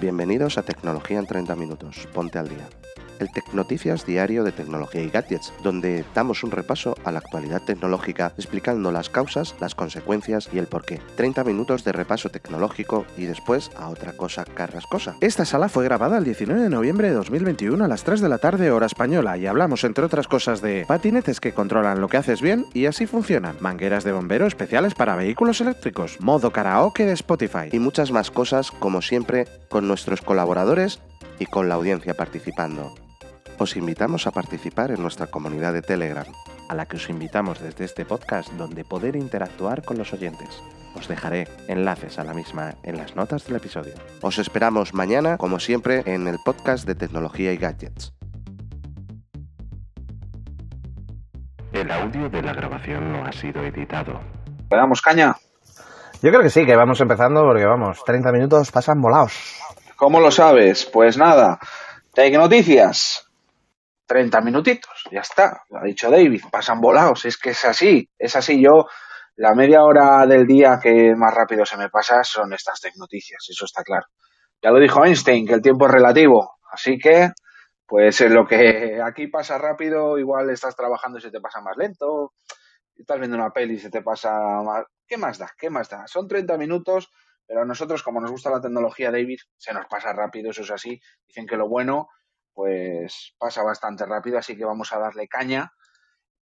Bienvenidos a Tecnología en 30 Minutos. Ponte al día. El Tecnoticias diario de tecnología y gadgets, donde damos un repaso a la actualidad tecnológica explicando las causas, las consecuencias y el porqué. 30 minutos de repaso tecnológico y después a otra cosa carrascosa. Esta sala fue grabada el 19 de noviembre de 2021 a las 3 de la tarde hora española y hablamos entre otras cosas de patinetes que controlan lo que haces bien y así funcionan, mangueras de bombero especiales para vehículos eléctricos, modo karaoke de Spotify y muchas más cosas como siempre con nuestros colaboradores y con la audiencia participando. Os invitamos a participar en nuestra comunidad de Telegram, a la que os invitamos desde este podcast donde poder interactuar con los oyentes. Os dejaré enlaces a la misma en las notas del episodio. Os esperamos mañana, como siempre, en el podcast de tecnología y gadgets. El audio de la grabación no ha sido editado. ¿Le damos caña? Yo creo que sí, que vamos empezando porque vamos, 30 minutos pasan volados. ¿Cómo lo sabes? Pues nada, Tecnoticias. 30 minutitos, ya está, lo ha dicho David, pasan volados, es que es así, es así. Yo, la media hora del día que más rápido se me pasa son estas tecnoticias, eso está claro. Ya lo dijo Einstein, que el tiempo es relativo, así que, pues lo que aquí pasa rápido, igual estás trabajando y se te pasa más lento, estás viendo una peli y se te pasa más... ¿Qué más da? ¿Qué más da? Son 30 minutos, pero a nosotros, como nos gusta la tecnología, David, se nos pasa rápido, eso es así. Dicen que lo bueno pues pasa bastante rápido, así que vamos a darle caña.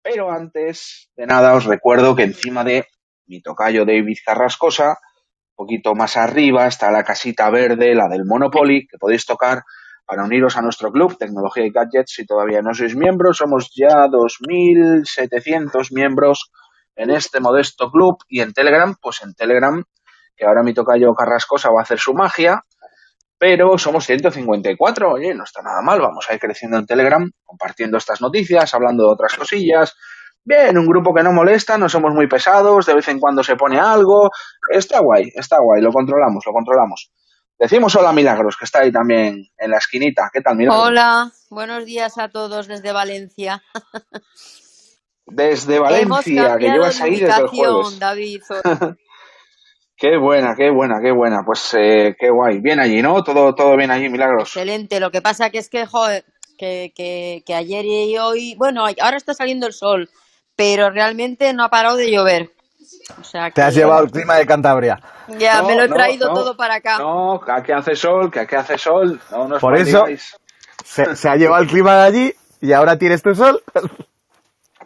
Pero antes de nada os recuerdo que encima de mi tocayo David Carrascosa, un poquito más arriba está la casita verde, la del Monopoly, que podéis tocar para uniros a nuestro club Tecnología y Gadgets. Si todavía no sois miembros, somos ya 2.700 miembros en este modesto club y en Telegram, pues en Telegram, que ahora mi tocayo Carrascosa va a hacer su magia, pero somos 154, oye, no está nada mal, vamos a ir creciendo en Telegram, compartiendo estas noticias, hablando de otras cosillas. Bien, un grupo que no molesta, no somos muy pesados, de vez en cuando se pone algo, está guay, está guay, lo controlamos, lo controlamos. Decimos hola Milagros, que está ahí también en la esquinita. ¿Qué tal, Milagros? Hola, buenos días a todos desde Valencia. Desde Valencia, que llevas ahí desde el jueves. David. Qué buena, qué buena, qué buena. Pues eh, qué guay. Bien allí, ¿no? Todo, todo bien allí, milagros. Excelente. Lo que pasa que es que, joder, que, que, que ayer y hoy, bueno, ahora está saliendo el sol, pero realmente no ha parado de llover. O sea, Te has llevado el clima de Cantabria. Ya, No, me lo he traído no. todo para acá. No, que aquí hace sol, que aquí hace sol. No, no Por eso-. Se, se ha llevado el clima de allí y ahora tienes tu sol.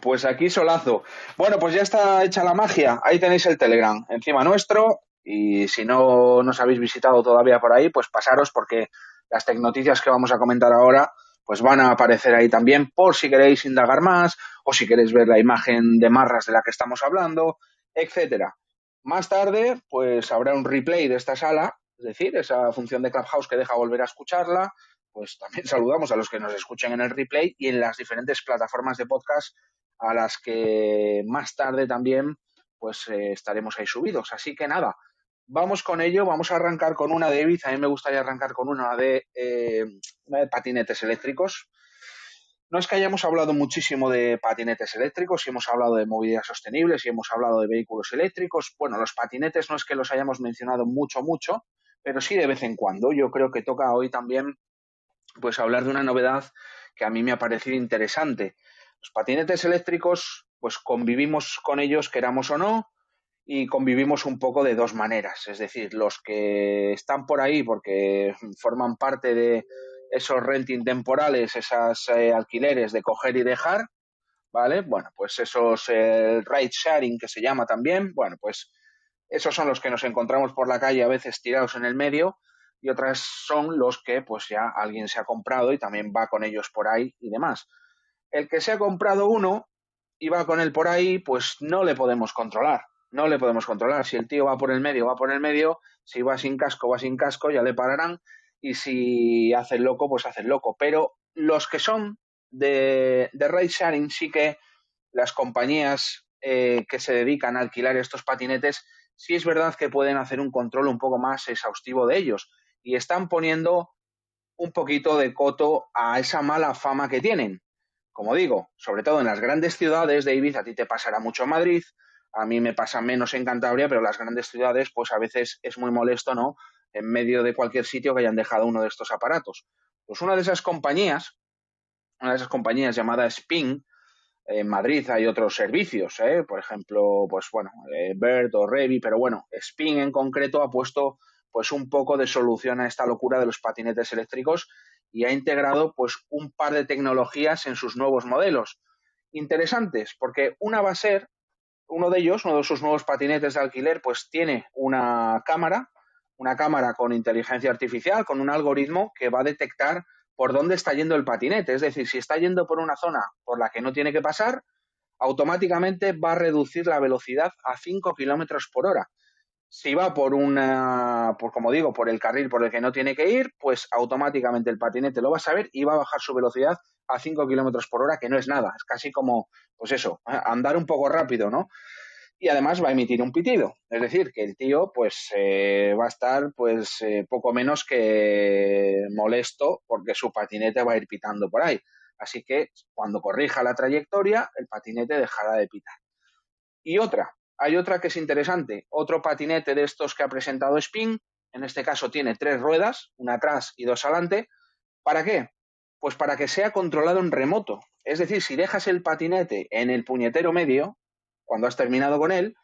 Pues aquí solazo. Bueno, pues ya está hecha la magia. Ahí tenéis el Telegram encima nuestro. Y si no nos habéis visitado todavía por ahí, pues pasaros porque las tecnoticias que vamos a comentar ahora pues van a aparecer ahí también por si queréis indagar más o si queréis ver la imagen de marras de la que estamos hablando, etcétera. Más tarde, pues habrá un replay de esta sala, es decir, esa función de Clubhouse que deja volver a escucharla. Pues también saludamos a los que nos escuchen en el replay y en las diferentes plataformas de podcast a las que más tarde también pues eh, estaremos ahí subidos. Así que nada, vamos con ello, vamos a arrancar con una de Ibiza, a mí me gustaría arrancar con una de, eh, una de patinetes eléctricos. No es que hayamos hablado muchísimo de patinetes eléctricos, y hemos hablado de movilidad sostenible, y hemos hablado de vehículos eléctricos. Bueno, los patinetes no es que los hayamos mencionado mucho, mucho, pero sí de vez en cuando. Yo creo que toca hoy también pues hablar de una novedad que a mí me ha parecido interesante. Los patinetes eléctricos, pues convivimos con ellos, queramos o no, y convivimos un poco de dos maneras. Es decir, los que están por ahí porque forman parte de esos renting temporales, esas eh, alquileres de coger y dejar, ¿vale? Bueno, pues esos eh, ride sharing que se llama también, bueno, pues esos son los que nos encontramos por la calle a veces tirados en el medio y otras son los que pues ya alguien se ha comprado y también va con ellos por ahí y demás. El que se ha comprado uno y va con él por ahí, pues no le podemos controlar. No le podemos controlar. Si el tío va por el medio, va por el medio. Si va sin casco, va sin casco, ya le pararán. Y si hace el loco, pues hace el loco. Pero los que son de, de ride sí que las compañías eh, que se dedican a alquilar estos patinetes, sí es verdad que pueden hacer un control un poco más exhaustivo de ellos. Y están poniendo un poquito de coto a esa mala fama que tienen. Como digo, sobre todo en las grandes ciudades de a ti te pasará mucho Madrid, a mí me pasa menos en Cantabria, pero las grandes ciudades, pues a veces es muy molesto, ¿no? en medio de cualquier sitio que hayan dejado uno de estos aparatos. Pues una de esas compañías, una de esas compañías llamada Spin, en Madrid hay otros servicios, ¿eh? por ejemplo, pues bueno, eh, Bird o Revi, pero bueno, Spin en concreto ha puesto pues un poco de solución a esta locura de los patinetes eléctricos y ha integrado pues un par de tecnologías en sus nuevos modelos. Interesantes, porque una va a ser, uno de ellos, uno de sus nuevos patinetes de alquiler, pues tiene una cámara, una cámara con inteligencia artificial, con un algoritmo que va a detectar por dónde está yendo el patinete. Es decir, si está yendo por una zona por la que no tiene que pasar, automáticamente va a reducir la velocidad a 5 kilómetros por hora. Si va por una, por como digo, por el carril por el que no tiene que ir, pues automáticamente el patinete lo va a saber y va a bajar su velocidad a 5 kilómetros por hora, que no es nada. Es casi como, pues eso, andar un poco rápido, ¿no? y además va a emitir un pitido. Es decir, que el tío pues eh, va a estar pues eh, poco menos que molesto porque su patinete va a ir pitando por ahí. Así que cuando corrija la trayectoria, el patinete dejará de pitar. Y otra, hay otra que es interesante. Otro patinete de estos que ha presentado Spin, en este caso tiene tres ruedas, una atrás y dos adelante. ¿Para qué? Pues para que sea controlado en remoto. Es decir, si dejas el patinete en el puñetero medio, cuando has terminado con él,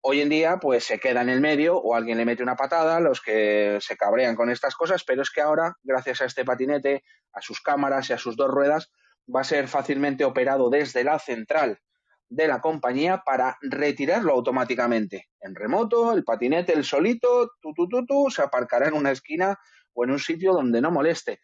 hoy en día pues se queda en el medio o alguien le mete una patada, los que se cabrean con estas cosas, pero es que ahora, gracias a este patinete, a sus cámaras y a sus dos ruedas, va a ser fácilmente operado desde la central de la compañía para retirarlo automáticamente. En remoto, el patinete, el solito, tu, tu, tu, tu, se aparcará en una esquina o en un sitio donde no moleste.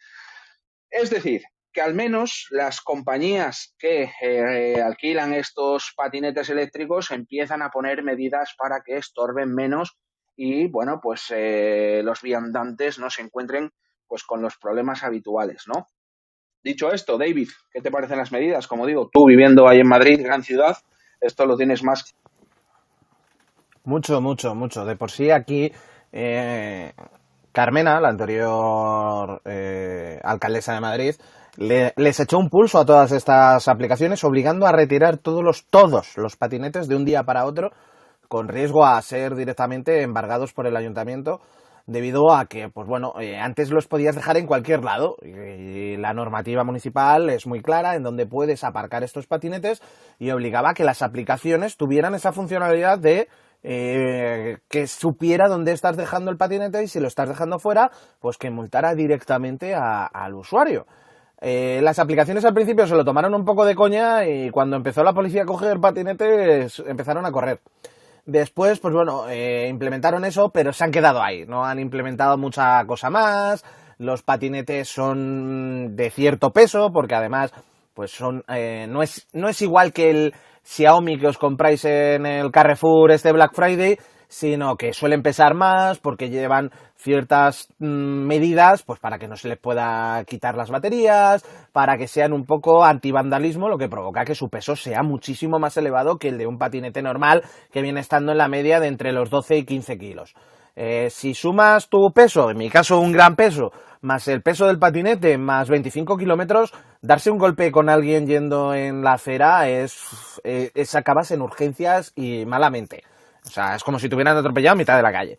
Es decir, que al menos las compañías que eh, alquilan estos patinetes eléctricos empiezan a poner medidas para que estorben menos y bueno pues eh, los viandantes no se encuentren pues con los problemas habituales no dicho esto David qué te parecen las medidas como digo tú viviendo ahí en Madrid gran ciudad esto lo tienes más mucho mucho mucho. De por sí aquí eh, Carmena la anterior alcaldesa de Madrid les echó un pulso a todas estas aplicaciones, obligando a retirar todos los, todos los patinetes de un día para otro, con riesgo a ser directamente embargados por el ayuntamiento, debido a que, pues bueno, eh, antes los podías dejar en cualquier lado, y, la normativa municipal es muy clara en donde puedes aparcar estos patinetes, y obligaba a que las aplicaciones tuvieran esa funcionalidad de eh, que supiera dónde estás dejando el patinete y si lo estás dejando fuera, pues que multara directamente al usuario. Eh, las aplicaciones al principio se lo tomaron un poco de coña y cuando empezó la policía a coger patinetes empezaron a correr. Después, pues bueno, eh, implementaron eso, pero se han quedado ahí. No han implementado mucha cosa más. Los patinetes son de cierto peso, porque además, pues son, eh, no es, no es igual que el Xiaomi que os compráis en el Carrefour este Black Friday, sino que suelen pesar más porque llevan ciertas mm, medidas pues para que no se les pueda quitar las baterías, para que sean un poco antivandalismo, lo que provoca que su peso sea muchísimo más elevado que el de un patinete normal que viene estando en la media de entre los 12 y 15 kilos. Eh, si sumas tu peso, en mi caso un gran peso, más el peso del patinete, más 25 kilómetros, darse un golpe con alguien yendo en la acera es, eh, es acabas en urgencias y malamente. O sea, es como si te hubieran atropellado a mitad de la calle.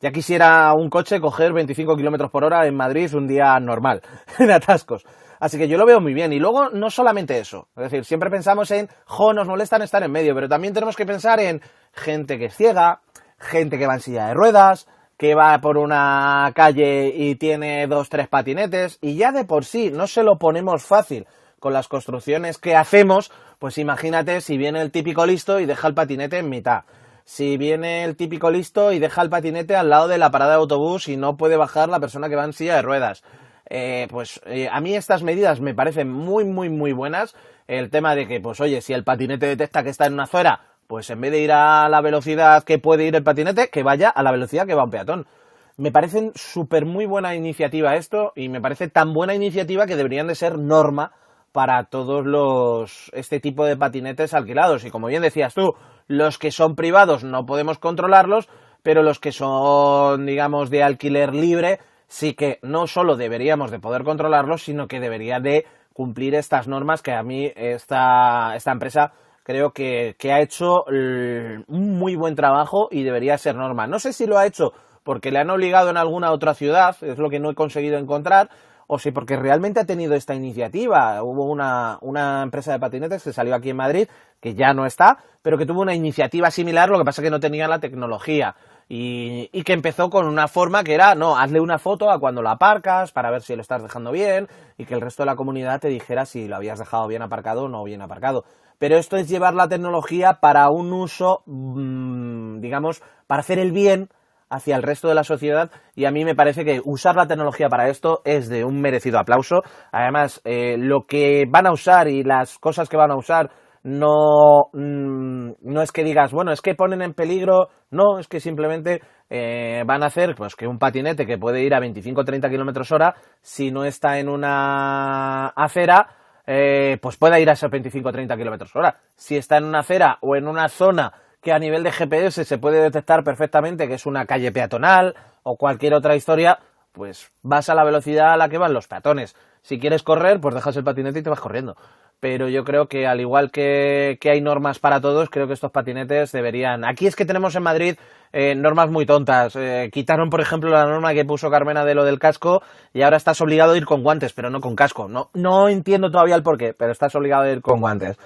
Ya quisiera un coche coger 25 kilómetros por hora en Madrid un día normal, en atascos. Así que yo lo veo muy bien. Y luego, no solamente eso. Es decir, siempre pensamos en, jo, nos molestan estar en medio, pero también tenemos que pensar en gente que es ciega, gente que va en silla de ruedas, que va por una calle y tiene dos, tres patinetes, y ya de por sí no se lo ponemos fácil con las construcciones que hacemos, pues imagínate si viene el típico listo y deja el patinete en mitad si viene el típico listo y deja el patinete al lado de la parada de autobús y no puede bajar la persona que va en silla de ruedas. Eh, pues eh, a mí estas medidas me parecen muy, muy, muy buenas. El tema de que, pues oye, si el patinete detecta que está en una acera, pues en vez de ir a la velocidad que puede ir el patinete, que vaya a la velocidad que va un peatón. Me parecen súper muy buena iniciativa esto y me parece tan buena iniciativa que deberían de ser norma para todos los este tipo de patinetes alquilados. Y como bien decías tú los que son privados no podemos controlarlos pero los que son digamos de alquiler libre sí que no solo deberíamos de poder controlarlos sino que debería de cumplir estas normas que a mí esta, esta empresa creo que, que ha hecho un muy buen trabajo y debería ser norma. No sé si lo ha hecho porque le han obligado en alguna otra ciudad, es lo que no he conseguido encontrar, o si porque realmente ha tenido esta iniciativa. Hubo una, una empresa de patinetes que salió aquí en Madrid, que ya no está, pero que tuvo una iniciativa similar, lo que pasa que no tenía la tecnología. Y, y, que empezó con una forma que era, no, hazle una foto a cuando la aparcas para ver si lo estás dejando bien y que el resto de la comunidad te dijera si lo habías dejado bien aparcado o no bien aparcado. Pero esto es llevar la tecnología para un uso, mmm, digamos, para hacer el bien hacia el resto de la sociedad y a mí me parece que usar la tecnología para esto es de un merecido aplauso. Además, eh, lo que van a usar y las cosas que van a usar no, mm, no es que digas, bueno, es que ponen en peligro, no, es que simplemente eh, van a hacer pues, que un patinete que puede ir a 25 o 30 kilómetros hora, si no está en una acera, eh, pues pueda ir a esos 25 o 30 kilómetros hora. Si está en una acera o en una zona que a nivel de GPS se puede detectar perfectamente que es una calle peatonal o cualquier otra historia, pues vas a la velocidad a la que van los peatones. Si quieres correr, pues dejas el patinete y te vas corriendo. Pero yo creo que al igual que, que hay normas para todos, creo que estos patinetes deberían. Aquí es que tenemos en Madrid eh, normas muy tontas. Eh, quitaron, por ejemplo, la norma que puso Carmena de lo del casco y ahora estás obligado a ir con guantes, pero no con casco. No, no entiendo todavía el porqué, pero estás obligado a ir con guantes.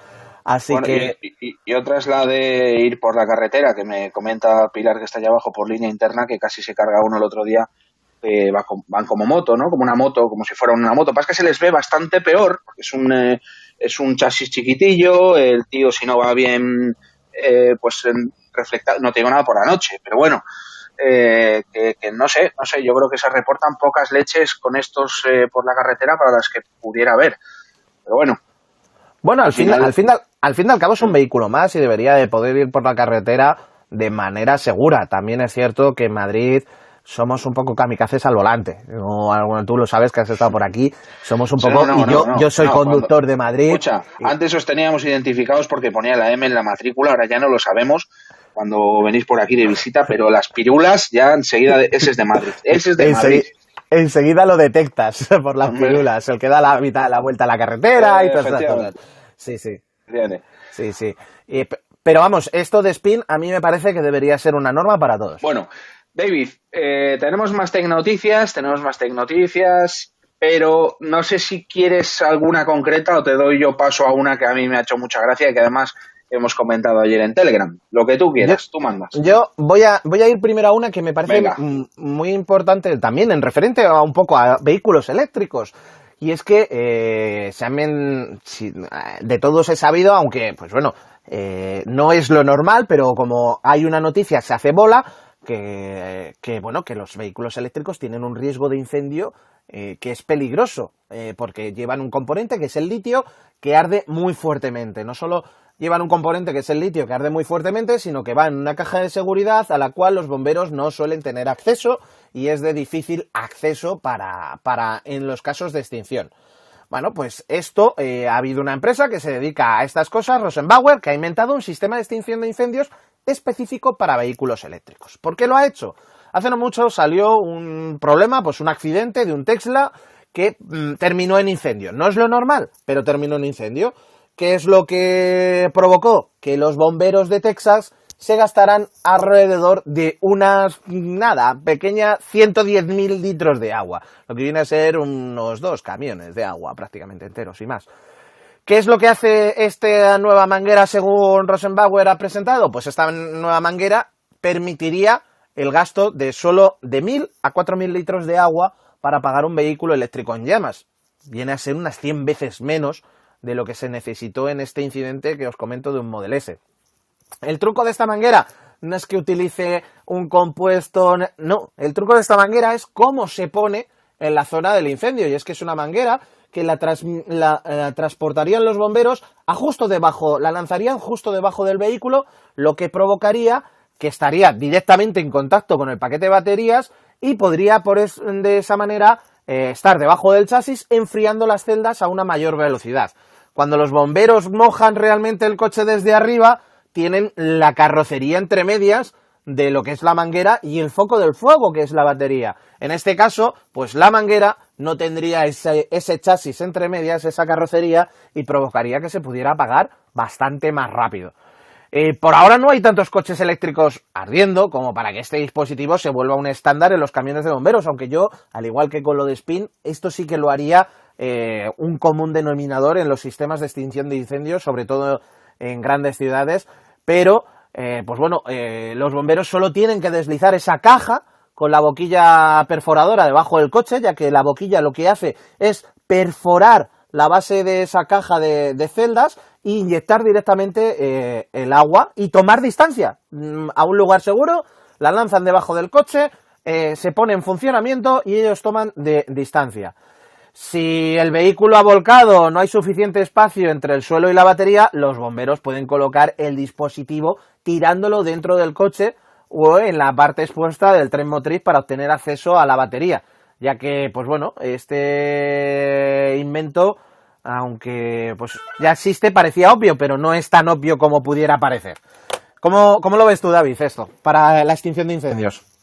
Así Bueno, que. y, y- y otra es la de ir por la carretera, que me comenta Pilar que está allá abajo por línea interna, que casi se carga uno el otro día, que va van como moto, ¿no? Como una moto, como si fuera una moto. Pasa que se les ve bastante peor, porque es un, eh, es un chasis chiquitillo, el tío si no va bien, eh, pues en- reflecta, no te digo nada por la noche, pero bueno, eh, que, que no sé, no sé, yo creo que se reportan pocas leches con estos eh, por la carretera para las que pudiera haber. Pero bueno, Bueno, al, Al fin, final- al, fin, de- al fin y al cabo es un vehículo más y debería de poder ir por la carretera de manera segura. También es cierto que en Madrid somos un poco kamikazes al volante. No, bueno, tú lo sabes que has estado por aquí. Somos un poco... no, no, y yo, yo soy conductor cuando- de Madrid. Escucha, antes os teníamos identificados porque ponía la M en la matrícula, ahora ya no lo sabemos cuando venís por aquí de visita, pero las pirulas ya enseguida, de, ese es de Madrid, ese es de Madrid. Ensegui- enseguida lo detectas por las pirulas. El que da la, mitad, la vuelta a la carretera Eh, y efectivamente. cosas. Sí, sí. Sí, sí. Y pero vamos, esto de spin a mí me parece que debería ser una norma para todos. Bueno, David, eh, tenemos más tecnoticias, tenemos más tecnoticias, pero no sé si quieres alguna concreta o te doy yo paso a una que a mí me ha hecho mucha gracia y que además hemos comentado ayer en Telegram. Lo que tú quieras, tú mandas. Yo voy a, voy a ir primero a una que me parece Venga. muy importante también en referente a un poco a vehículos eléctricos. Y es que eh, se han si- de todos he sabido, aunque, pues bueno, eh, no es lo normal, pero como hay una noticia, se hace bola, que, que, bueno, que los vehículos eléctricos tienen un riesgo de incendio eh, que es peligroso, eh, porque llevan un componente que es el litio, que arde muy fuertemente. No solo llevan un componente que es el litio, que arde muy fuertemente, sino que va en una caja de seguridad a la cual los bomberos no suelen tener acceso y es de difícil acceso para, para en los casos de extinción. Bueno, pues esto, eh, ha habido una empresa que se dedica a estas cosas, Rosenbauer, que ha inventado un sistema de extinción de incendios específico para vehículos eléctricos. ¿Por qué lo ha hecho? Hace no mucho salió un problema, pues un accidente de un Tesla que mm, terminó en incendio. No es lo normal, pero terminó en incendio. ¿Qué es lo que provocó? Que los bomberos de Texas se gastarán alrededor de unas, nada, pequeña 110.000 litros de agua, lo que viene a ser unos dos camiones de agua prácticamente enteros y más. ¿Qué es lo que hace esta nueva manguera según Rosenbauer ha presentado? Pues esta nueva manguera permitiría el gasto de solo de 1.000 a 4.000 litros de agua para pagar un vehículo eléctrico en llamas. Viene a ser unas 100 veces menos de lo que se necesitó en este incidente que os comento de un Model S. El truco de esta manguera no es que utilice un compuesto, no, el truco de esta manguera es cómo se pone en la zona del incendio y es que es una manguera que la, tras- la, eh, transportarían los bomberos a justo debajo, la lanzarían justo debajo del vehículo, lo que provocaría que estaría directamente en contacto con el paquete de baterías y podría por de esa manera eh, estar debajo del chasis enfriando las celdas a una mayor velocidad. Cuando los bomberos mojan realmente el coche desde arriba, tienen la carrocería entre medias de lo que es la manguera y el foco del fuego, que es la batería. En este caso, pues la manguera no tendría ese, chasis entre medias, esa carrocería, y provocaría que se pudiera apagar bastante más rápido. Eh, por ahora no hay tantos coches eléctricos ardiendo como para que este dispositivo se vuelva un estándar en los camiones de bomberos, aunque yo, al igual que con lo de Spin, esto sí que lo haría eh, un común denominador en los sistemas de extinción de incendios, sobre todo en grandes ciudades, pero, eh, pues bueno, los bomberos solo tienen que deslizar esa caja con la boquilla perforadora debajo del coche, ya que la boquilla lo que hace es perforar la base de esa caja de, celdas e inyectar directamente eh, el agua y tomar distancia mm, a un lugar seguro, la lanzan debajo del coche, eh, se pone en funcionamiento y ellos toman de distancia. Si el vehículo ha volcado, no hay suficiente espacio entre el suelo y la batería, los bomberos pueden colocar el dispositivo tirándolo dentro del coche o en la parte expuesta del tren motriz para obtener acceso a la batería, ya que, pues bueno, este invento, aunque pues ya existe, parecía obvio, pero no es tan obvio como pudiera parecer. ¿Cómo, cómo lo ves tú, David, esto, para la extinción de incendios?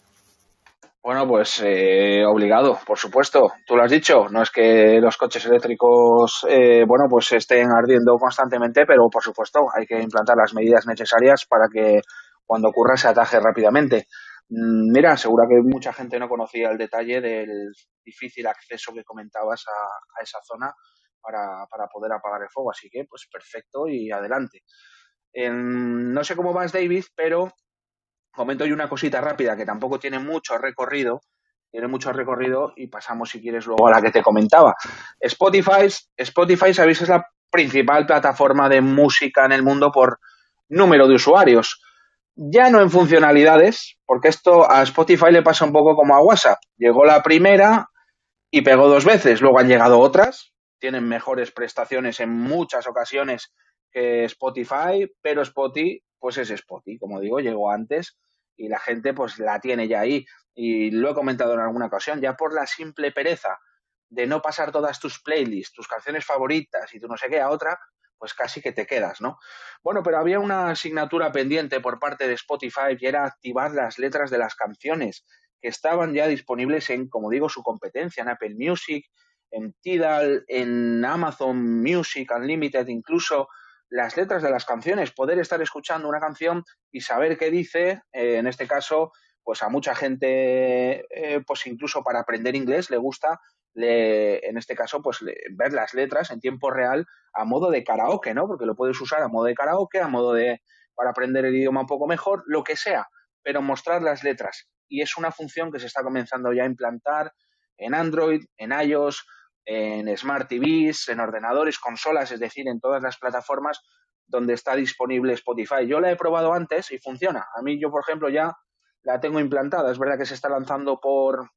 Bueno, pues eh, obligado, por supuesto. Tú lo has dicho, no es que los coches eléctricos, eh, bueno, pues estén ardiendo constantemente, pero por supuesto hay que implantar las medidas necesarias para que cuando ocurra se ataje rápidamente. Mm, mira, seguro que mucha gente no conocía el detalle del difícil acceso que comentabas a, esa zona para, poder apagar el fuego. Así que, pues perfecto y adelante. no sé cómo vas, David, pero comento yo una cosita rápida que tampoco tiene mucho recorrido. Tiene mucho recorrido y pasamos, si quieres, luego a la que te comentaba. Spotify, Spotify, sabéis, es la principal plataforma de música en el mundo por número de usuarios ya no en funcionalidades, porque esto a Spotify le pasa un poco como a WhatsApp. Llegó la primera y pegó dos veces, luego han llegado otras, tienen mejores prestaciones en muchas ocasiones que Spotify, pero Spotify, pues es Spotify, como digo, llegó antes y la gente pues la tiene ya ahí. Y lo he comentado en alguna ocasión, ya por la simple pereza de no pasar todas tus playlists, tus canciones favoritas y tú no sé qué a otra, pues casi que te quedas, ¿no? Bueno, pero había una asignatura pendiente por parte de Spotify y era activar las letras de las canciones que estaban ya disponibles en, como digo, su competencia, en Apple Music, en Tidal, en Amazon Music Unlimited, incluso las letras de las canciones, poder estar escuchando una canción y saber qué dice, eh, en este caso, pues a mucha gente, eh, pues incluso para aprender inglés le gusta le, en este caso, pues ver las letras en tiempo real a modo de karaoke, ¿no? Porque lo puedes usar a modo de karaoke, a modo de para aprender el idioma un poco mejor, lo que sea, pero mostrar las letras. Y es una función que se está comenzando ya a implantar en Android, en iOS, en Smart TVs, en ordenadores, consolas, es decir, en todas las plataformas donde está disponible Spotify. Yo la he probado antes y funciona. A mí yo, por ejemplo, ya la tengo implantada. Es verdad que se está lanzando por,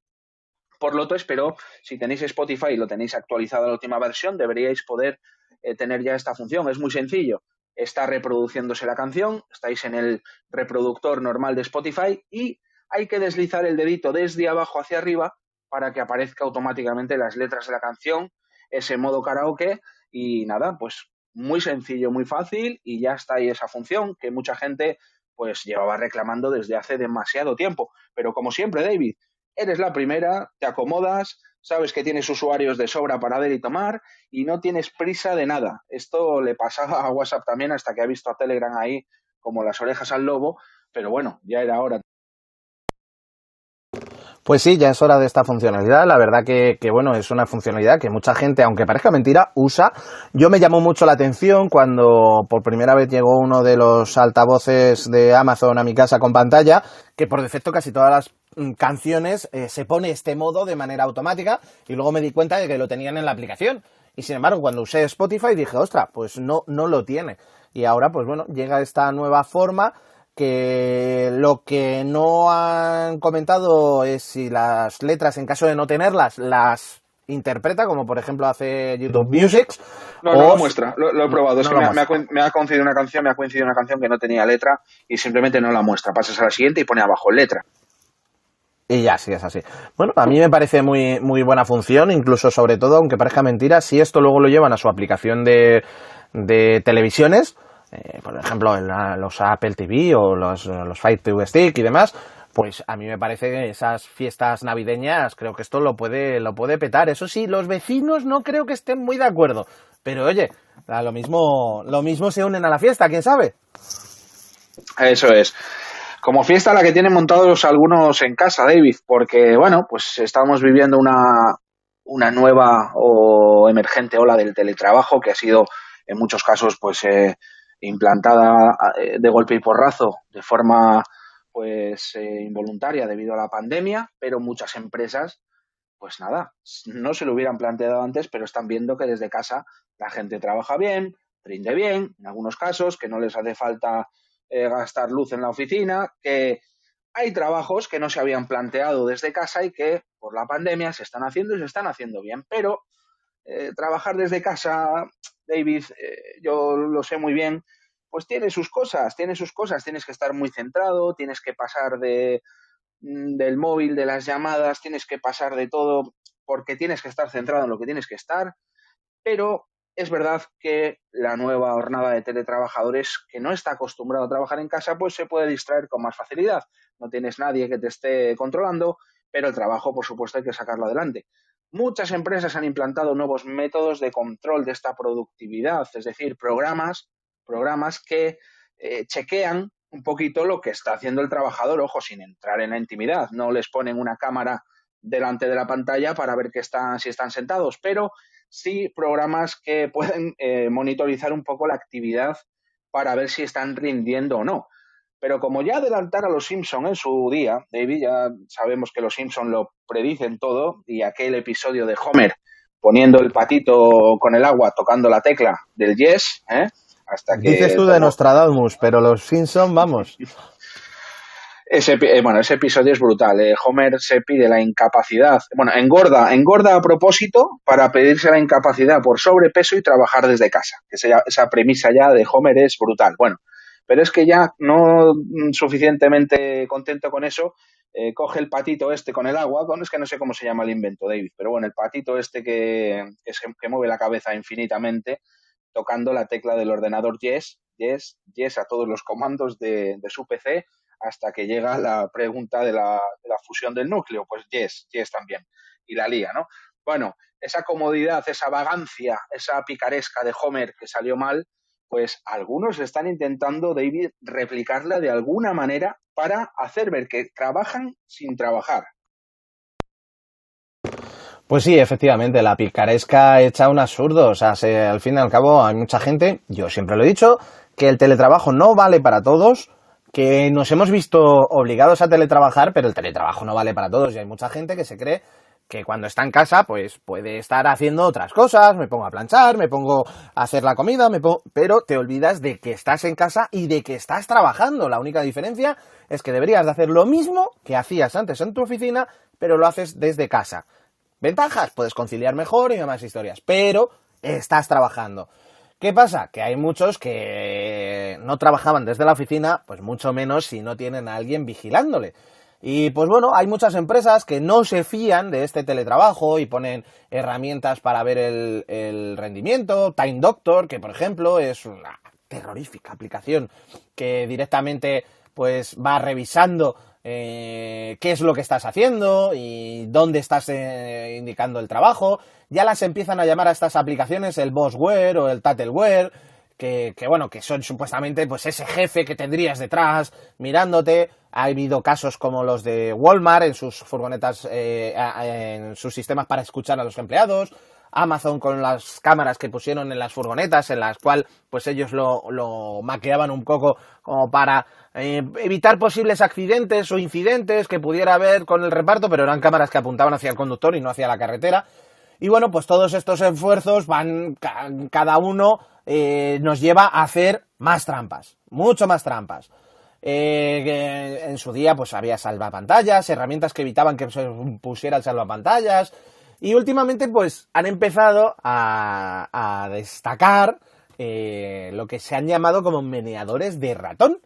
por Lotus, pero si tenéis Spotify y lo tenéis actualizado a la última versión, deberíais poder eh, tener ya esta función. Es muy sencillo. Está reproduciéndose la canción, estáis en el reproductor normal de Spotify y hay que deslizar el dedito desde abajo hacia arriba para que aparezca automáticamente las letras de la canción, ese modo karaoke y nada, pues muy sencillo, muy fácil y ya está ahí esa función que mucha gente pues llevaba reclamando desde hace demasiado tiempo. Pero como siempre, David, eres la primera, te acomodas, sabes que tienes usuarios de sobra para ver y tomar y no tienes prisa de nada. Esto le pasaba a WhatsApp también hasta que ha visto a Telegram ahí como las orejas al lobo, pero bueno, ya era hora. Pues sí, ya es hora de esta funcionalidad. La verdad que, que, bueno, es una funcionalidad que mucha gente, aunque parezca mentira, usa. Yo me llamó mucho la atención cuando por primera vez llegó uno de los altavoces de Amazon a mi casa con pantalla, que por defecto casi todas las Mm, canciones eh, se pone este modo de manera automática y luego me di cuenta de que lo tenían en la aplicación. Y sin embargo, cuando usé Spotify dije, ostra, pues no, no lo tiene. Y ahora, pues bueno, llega esta nueva forma que lo que no han comentado es si las letras, en caso de no tenerlas, las interpreta, como por ejemplo hace YouTube Music. No, no lo muestra, lo, he probado. es que me, ha, me, ha, coincidido una canción, me ha coincidido una canción que no tenía letra y simplemente no la muestra. Pasas a la siguiente y pone abajo letra. Y ya, sí, es así. Bueno, a mí me parece muy, muy buena función, incluso sobre todo, aunque parezca mentira, si esto luego lo llevan a su aplicación de, de televisiones, eh, por ejemplo, en los Apple TV o los, los Fire TV Stick y demás, pues a mí me parece que esas fiestas navideñas creo que esto lo puede, lo puede petar. Eso sí, los vecinos no creo que estén muy de acuerdo. Pero oye, lo mismo, lo mismo se unen a la fiesta, quién sabe. Eso es. Como fiesta la que tienen montados algunos en casa, David, porque, bueno, pues estamos viviendo una, una nueva o emergente ola del teletrabajo que ha sido en muchos casos pues eh, implantada eh, de golpe y porrazo de forma pues eh, involuntaria debido a la pandemia, pero muchas empresas pues nada, no se lo hubieran planteado antes, pero están viendo que desde casa la gente trabaja bien, rinde bien, en algunos casos, que no les hace falta gastar luz en la oficina, que hay trabajos que no se habían planteado desde casa y que por la pandemia se están haciendo y se están haciendo bien, pero eh, trabajar desde casa, David, eh, yo lo sé muy bien, pues tiene sus cosas, tiene sus cosas, tienes que estar muy centrado, tienes que pasar de, mm, del móvil, de las llamadas, tienes que pasar de todo porque tienes que estar centrado en lo que tienes que estar, pero es verdad que la nueva jornada de teletrabajadores que no está acostumbrado a trabajar en casa, pues se puede distraer con más facilidad. No tienes nadie que te esté controlando, pero el trabajo, por supuesto, hay que sacarlo adelante. Muchas empresas han implantado nuevos métodos de control de esta productividad, es decir, programas, programas que eh, chequean un poquito lo que está haciendo el trabajador, ojo, sin entrar en la intimidad. No les ponen una cámara delante de la pantalla para ver que están, si están sentados, pero sí programas que pueden eh, monitorizar un poco la actividad para ver si están rindiendo o no. Pero como ya adelantara los Simpson en su día, David, ya sabemos que los Simpson lo predicen todo y aquel episodio de Homer poniendo el patito con el agua tocando la tecla del yes, ¿eh? hasta que Dices tú de Nostradamus, pero los Simpson, vamos. Ese, eh, bueno, ese episodio es brutal. Eh. Homer se pide la incapacidad, bueno, engorda, engorda a propósito para pedirse la incapacidad por sobrepeso y trabajar desde casa. Esa, esa premisa ya de Homer es brutal. Bueno, pero es que ya no suficientemente contento con eso, eh, coge el patito este con el agua, con, es que no sé cómo se llama el invento, David, pero bueno, el patito este que, que, mueve la cabeza infinitamente, tocando la tecla del ordenador Yes, Yes, Yes a todos los comandos de, de su PC hasta que llega la pregunta de la, de la fusión del núcleo, pues yes, yes también, y la lía, ¿no? Bueno, esa comodidad, esa vagancia, esa picaresca de Homer que salió mal, pues algunos están intentando, David, replicarla de alguna manera para hacer ver que trabajan sin trabajar. Pues sí, efectivamente, la picaresca echa un absurdo. O sea, al fin y al cabo hay mucha gente, yo siempre lo he dicho, que el teletrabajo no vale para todos, que nos hemos visto obligados a teletrabajar, pero el teletrabajo no vale para todos y hay mucha gente que se cree que cuando está en casa pues puede estar haciendo otras cosas, me pongo a planchar, me pongo a hacer la comida, me pero te olvidas de que estás en casa y de que estás trabajando. La única diferencia es que deberías de hacer lo mismo que hacías antes en tu oficina, pero lo haces desde casa. Ventajas, puedes conciliar mejor y demás historias, pero estás trabajando. ¿Qué pasa? Que hay muchos que no trabajaban desde la oficina, pues mucho menos si no tienen a alguien vigilándole. Y pues bueno, hay muchas empresas que no se fían de este teletrabajo y ponen herramientas para ver el, rendimiento. Time Doctor, que por ejemplo es una terrorífica aplicación que directamente pues va revisando eh, qué es lo que estás haciendo y dónde estás eh, indicando el trabajo. Ya las empiezan a llamar a estas aplicaciones el Bossware o el Tattleware, que, que, bueno, que son supuestamente pues ese jefe que tendrías detrás mirándote. Ha habido casos como los de Walmart en sus furgonetas, eh, en sus sistemas para escuchar a los empleados. Amazon con las cámaras que pusieron en las furgonetas, en las cuales pues ellos lo, lo maqueaban un poco como para eh, evitar posibles accidentes o incidentes que pudiera haber con el reparto, pero eran cámaras que apuntaban hacia el conductor y no hacia la carretera. Y bueno, pues todos estos esfuerzos van, cada uno eh, nos lleva a hacer más trampas, mucho más trampas. Eh, en su día pues había salvapantallas, herramientas que evitaban que se pusiera el salvapantallas, y últimamente, pues, han empezado a, destacar eh, lo que se han llamado como meneadores de ratón.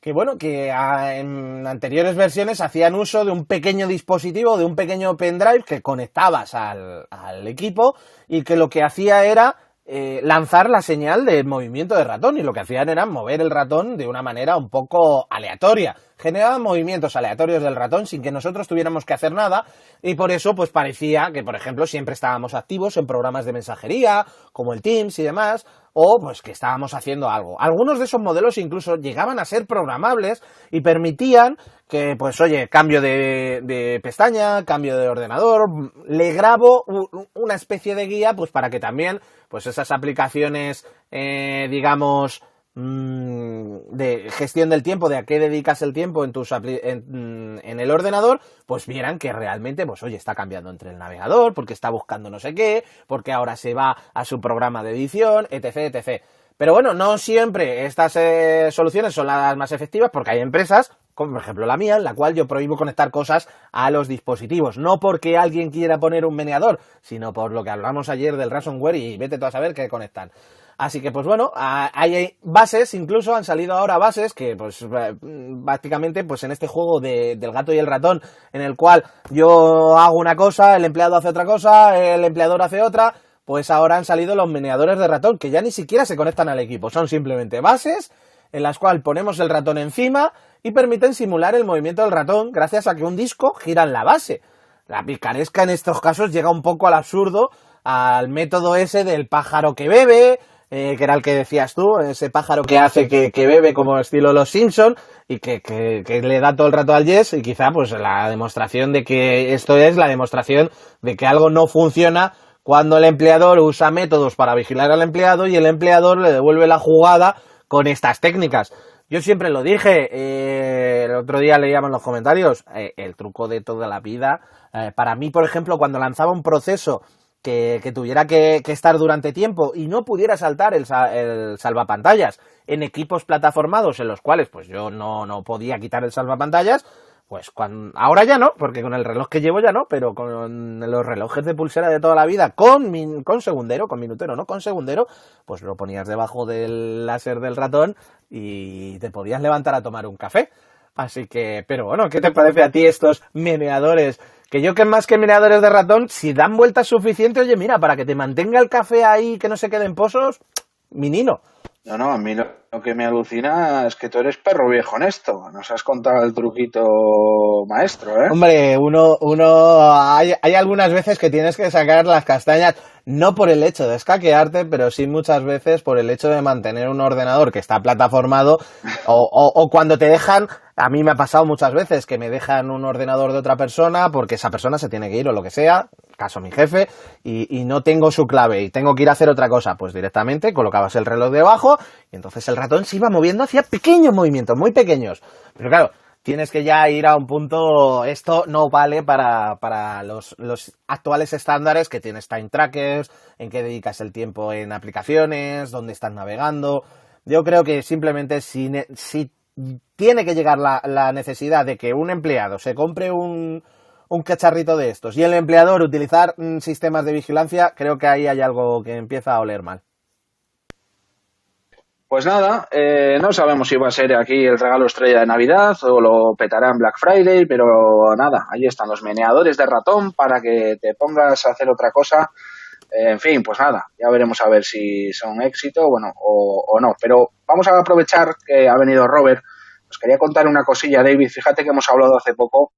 Que bueno, que en anteriores versiones hacían uso de un pequeño dispositivo, de un pequeño pendrive que conectabas al equipo y que lo que hacía era eh, lanzar la señal de movimiento de ratón y lo que hacían era mover el ratón de una manera un poco aleatoria. Generaban movimientos aleatorios del ratón sin que nosotros tuviéramos que hacer nada y por eso pues parecía que por ejemplo siempre estábamos activos en programas de mensajería como el Teams y demás o pues que estábamos haciendo algo. Algunos de esos modelos incluso llegaban a ser programables y permitían que, pues oye, cambio de, de pestaña, cambio de ordenador, le grabo una especie de guía pues para que también pues esas aplicaciones, eh, digamos, Mm, de gestión del tiempo, de a qué dedicas el tiempo en, tus en, en, el ordenador, pues vieran que realmente, pues oye, está cambiando entre el navegador, porque está buscando no sé qué, porque ahora se va a su programa de edición, etc, etc. Pero bueno, no siempre estas eh, soluciones son las más efectivas porque hay empresas, por ejemplo la mía, en la cual yo prohíbo conectar cosas a los dispositivos. No porque alguien quiera poner un meneador, sino por lo que hablamos ayer del ransomware y vete tú a saber qué conectan. Así que, pues bueno, hay bases, incluso han salido ahora bases que, pues, prácticamente, pues en este juego de, del gato y el ratón, en el cual yo hago una cosa, el empleado hace otra cosa, el empleador hace otra, pues ahora han salido los meneadores de ratón, que ya ni siquiera se conectan al equipo, son simplemente bases en las cuales ponemos el ratón encima y permiten simular el movimiento del ratón gracias a que un disco gira en la base. La picaresca en estos casos llega un poco al absurdo, al método ese del pájaro que bebe, eh, que era el que decías tú, ese pájaro que hace que, bebe como estilo Los Simpson y que, que, le da todo el rato al yes y quizá pues la demostración de que esto es la demostración de que algo no funciona cuando el empleador usa métodos para vigilar al empleado y el empleador le devuelve la jugada con estas técnicas. Yo siempre lo dije, eh, el otro día leíamos los comentarios, eh, el truco de toda la vida. para mí, por ejemplo, cuando lanzaba un proceso que, tuviera que, estar durante tiempo y no pudiera saltar el, el, salvapantallas en equipos plataformados en los cuales pues yo no, no podía quitar el salvapantallas, pues cuando, ahora ya no, porque con el reloj que llevo ya no, pero con los relojes de pulsera de toda la vida, con, con segundero, con minutero, no con segundero, pues lo ponías debajo del láser del ratón y te podías levantar a tomar un café. Así que, pero bueno, ¿qué te parece a ti estos meneadores que yo que más que miradores de ratón, si dan vueltas suficientes, oye, mira, para que te mantenga el café ahí, que no se queden pozos, minino. No, no, a mí lo, que me alucina es que tú eres perro viejo en esto. Nos has contado el truquito maestro, ¿eh? Hombre, uno, uno, hay, hay algunas veces que tienes que sacar las castañas, no por el hecho de escaquearte, pero sí muchas veces por el hecho de mantener un ordenador que está plataformado o, o, o cuando te dejan a mí me ha pasado muchas veces que me dejan un ordenador de otra persona porque esa persona se tiene que ir o lo que sea, caso mi jefe, y, no tengo su clave y tengo que ir a hacer otra cosa. Pues directamente colocabas el reloj debajo y entonces el ratón se iba moviendo hacia pequeños movimientos, muy pequeños. Pero claro, tienes que ya ir a un punto, esto no vale para, para los, los, actuales estándares que tienes time trackers, en qué dedicas el tiempo en aplicaciones, dónde estás navegando. Yo creo que simplemente si, si tiene que llegar la, necesidad de que un empleado se compre un, un cacharrito de estos y el empleador utilizar mm, sistemas de vigilancia, creo que ahí hay algo que empieza a oler mal. Pues nada, eh, no sabemos si va a ser aquí el regalo estrella de Navidad o lo petará en Black Friday, pero nada, ahí están los meneadores de ratón para que te pongas a hacer otra cosa. en fin, pues nada, ya veremos a ver si son éxito, bueno, o, o no. Pero vamos a aprovechar que ha venido Robert os quería contar una cosilla, David. Fíjate que hemos hablado hace poco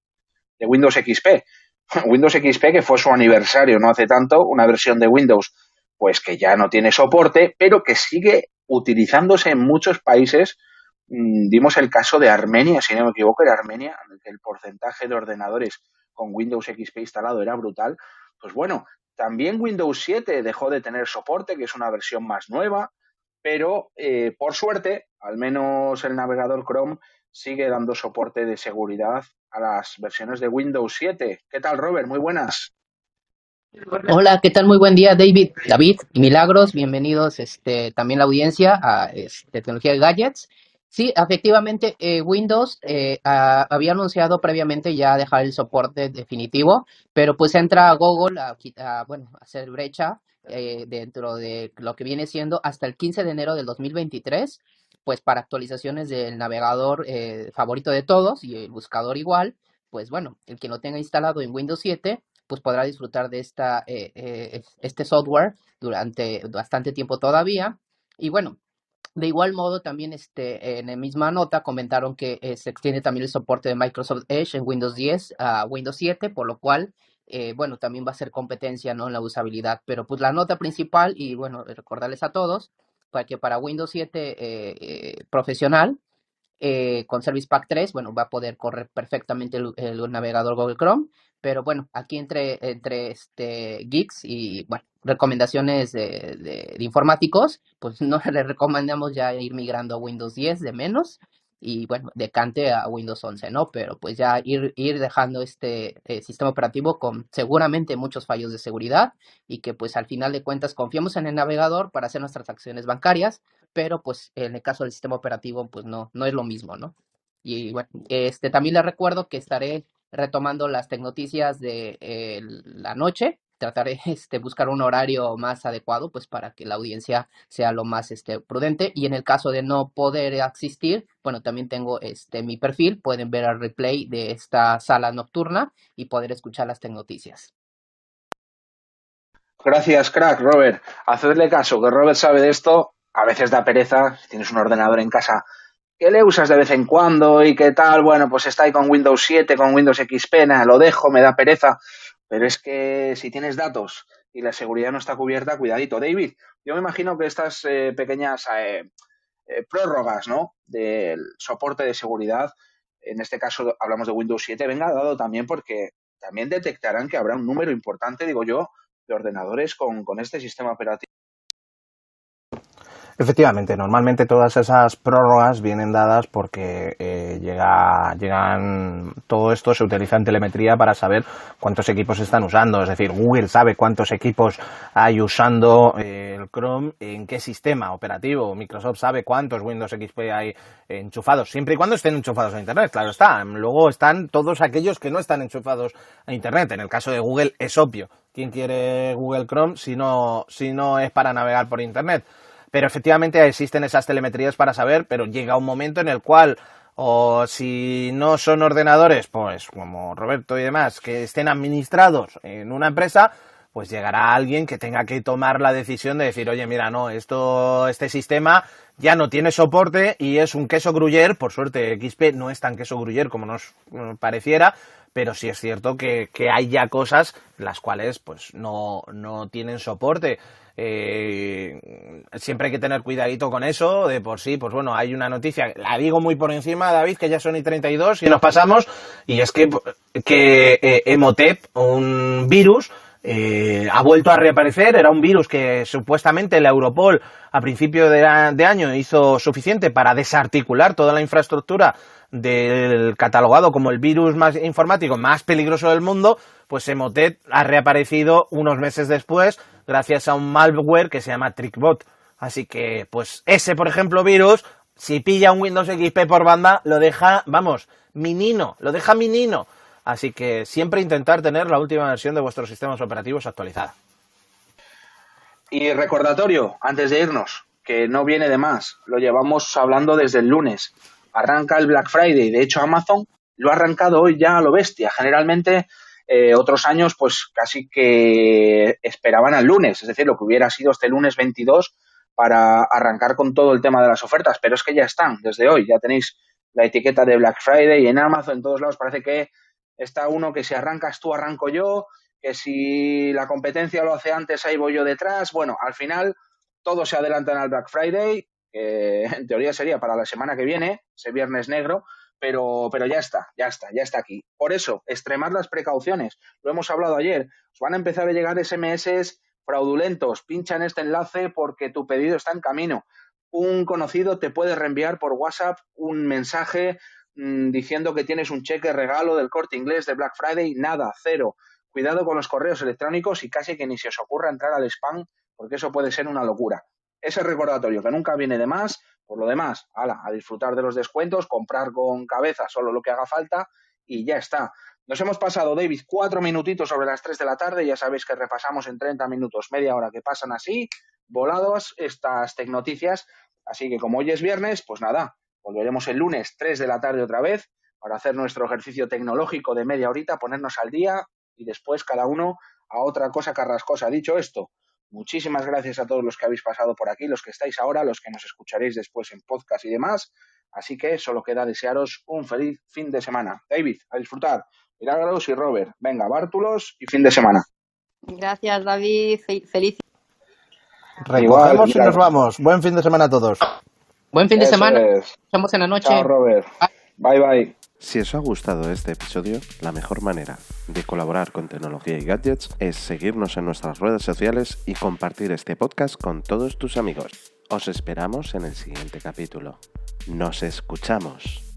Windows XP. Windows XP, que fue su aniversario no hace tanto, una versión de Windows, pues que ya no tiene soporte, pero que sigue utilizándose en muchos países. Mm, dimos el caso de Armenia, si no me equivoco, era Armenia, en el que el porcentaje de ordenadores con Windows XP instalado era brutal. Pues bueno, también Windows 7 dejó de tener soporte, que es una versión más nueva pero eh, por suerte, al menos el navegador Chrome sigue dando soporte de seguridad a las versiones de Windows 7. ¿Qué tal, Robert? Muy buenas. Hola, ¿qué tal? Muy buen día, David, David, Milagros, bienvenidos este, también la audiencia a este, Tecnología de Gadgets. Sí, efectivamente, eh, Windows eh, había anunciado previamente ya dejar el soporte definitivo, pero pues entra Google a, a bueno, a hacer brecha eh, dentro de lo que viene siendo hasta el 15 de enero del 2023, pues para actualizaciones del navegador eh, favorito de todos y el buscador igual, pues bueno, el que lo tenga instalado en Windows 7, pues podrá disfrutar de esta, eh, este software durante bastante tiempo todavía. Y bueno, de igual modo, también este, en la misma nota comentaron que se extiende también el soporte de Microsoft Edge en Windows 10 a Windows 7, por lo cual eh, bueno, también va a ser competencia, ¿no? En la usabilidad. Pero pues la nota principal, y bueno, recordarles a todos, para que para Windows 7 profesional con Service Pack 3, bueno, va a poder correr perfectamente el, navegador Google Chrome, pero bueno, aquí entre, entre este, geeks y, bueno, recomendaciones de, de, informáticos, pues no le recomendamos ya ir migrando a Windows 10 de menos y bueno, decante a Windows 11, ¿no? Pero pues ya ir, ir dejando este eh, sistema operativo con seguramente muchos fallos de seguridad y que pues al final de cuentas confiamos en el navegador para hacer nuestras acciones bancarias, pero pues en el caso del sistema operativo pues no, no es lo mismo, ¿no? Y bueno, este también les recuerdo que estaré retomando las tecnoticias de eh, la noche trataré de este, buscar un horario más adecuado pues para que la audiencia sea lo más este, prudente y en el caso de no poder asistir, bueno, también tengo este, mi perfil, pueden ver el replay de esta sala nocturna y poder escuchar las noticias. Gracias, crack, Robert. Hacedle caso, que Robert sabe de esto. A veces da pereza, si tienes un ordenador en casa, que le usas de vez en cuando y qué tal, bueno, pues está ahí con Windows 7, con Windows XP, nada, lo dejo, me da pereza. Pero es que si tienes datos y la seguridad no está cubierta, cuidadito. David, yo me imagino que estas eh, pequeñas eh, eh, prórrogas ¿no? del soporte de seguridad, en este caso hablamos de Windows 7, venga dado también porque también detectarán que habrá un número importante, digo yo, de ordenadores con, con este sistema operativo Efectivamente, normalmente todas esas prórrogas vienen dadas porque eh, llega, llegan, todo esto se utiliza en telemetría para saber cuántos equipos están usando, es decir, Google sabe cuántos equipos hay usando eh, el Chrome, en qué sistema operativo, Microsoft sabe cuántos Windows XP hay enchufados, siempre y cuando estén enchufados a Internet, claro está. Luego están todos aquellos que no están enchufados a Internet. En el caso de Google es obvio. ¿Quién quiere Google Chrome si no, si no es para navegar por Internet? Pero efectivamente existen esas telemetrías para saber, pero llega un momento en el cual o si no son ordenadores, pues como Roberto y demás, que estén administrados en una empresa, pues llegará alguien que tenga que tomar la decisión de decir, oye, mira, no, esto, este sistema ya no tiene soporte y es un queso gruyer, por suerte XP no es tan queso gruyer como nos pareciera, pero sí es cierto que, hay ya cosas las cuales pues no, no tienen soporte. Eh, siempre hay que tener cuidadito con eso, de por sí, pues bueno, hay una noticia, la digo muy por encima, David, que ya son y 32 y nos pasamos, y es que, que eh, Emotep, un virus, eh, ha vuelto a reaparecer, era un virus que supuestamente la Europol a principio de, de año hizo suficiente para desarticular toda la infraestructura del catalogado como el virus más informático más peligroso del mundo, pues Emotet ha reaparecido unos meses después gracias a un malware que se llama TrickBot. Así que, pues ese, por ejemplo, virus, si pilla un Windows XP por banda, lo deja, vamos, minino, lo deja minino. Así que siempre intentar tener la última versión de vuestros sistemas operativos actualizada. Y recordatorio, antes de irnos, que no viene de más, lo llevamos hablando desde el lunes arranca el Black Friday. De hecho, Amazon lo ha arrancado hoy ya a lo bestia. Generalmente, eh, otros años, pues casi que esperaban al lunes, es decir, lo que hubiera sido este lunes 22 para arrancar con todo el tema de las ofertas. Pero es que ya están, desde hoy, ya tenéis la etiqueta de Black Friday en Amazon, en todos lados parece que está uno que si arrancas tú, arranco yo, que si la competencia lo hace antes, ahí voy yo detrás. Bueno, al final todo se adelantan al Black Friday, que en teoría sería para la semana que viene, ese viernes negro, pero, pero ya está, ya está, ya está aquí. Por eso, extremar las precauciones. Lo hemos hablado ayer. Os van a empezar a llegar SMS fraudulentos. Pincha en este enlace porque tu pedido está en camino. Un conocido te puede reenviar por WhatsApp un mensaje mm, diciendo que tienes un cheque regalo del corte inglés de Black Friday. Nada, cero. Cuidado con los correos electrónicos y casi que ni se os ocurra entrar al spam porque eso puede ser una locura ese recordatorio que nunca viene de más. Por lo demás, ala, a disfrutar de los descuentos, comprar con cabeza solo lo que haga falta y ya está. Nos hemos pasado, David, cuatro minutitos sobre las tres de la tarde. Ya sabéis que repasamos en 30 minutos, media hora que pasan así, volados estas tecnoticias. Así que como hoy es viernes, pues nada, volveremos el lunes 3 de la tarde otra vez para hacer nuestro ejercicio tecnológico de media horita, ponernos al día y después cada uno a otra cosa carrascosa. Dicho esto, Muchísimas gracias a todos los que habéis pasado por aquí, los que estáis ahora, los que nos escucharéis después en podcast y demás. Así que solo queda desearos un feliz fin de semana. David, a disfrutar. Milagros y Robert. Venga, bártulos y fin de semana. Gracias, David. Feliz. Recogemos y Igual, nos vamos. Buen fin de semana a todos. Buen fin de Eso semana. es. Nos vemos en la noche. Chao, Robert. Bye, bye. Si os ha gustado este episodio, la mejor manera de colaborar con tecnología y gadgets es seguirnos en nuestras redes sociales y compartir este podcast con todos tus amigos. Os esperamos en el siguiente capítulo. Nos escuchamos.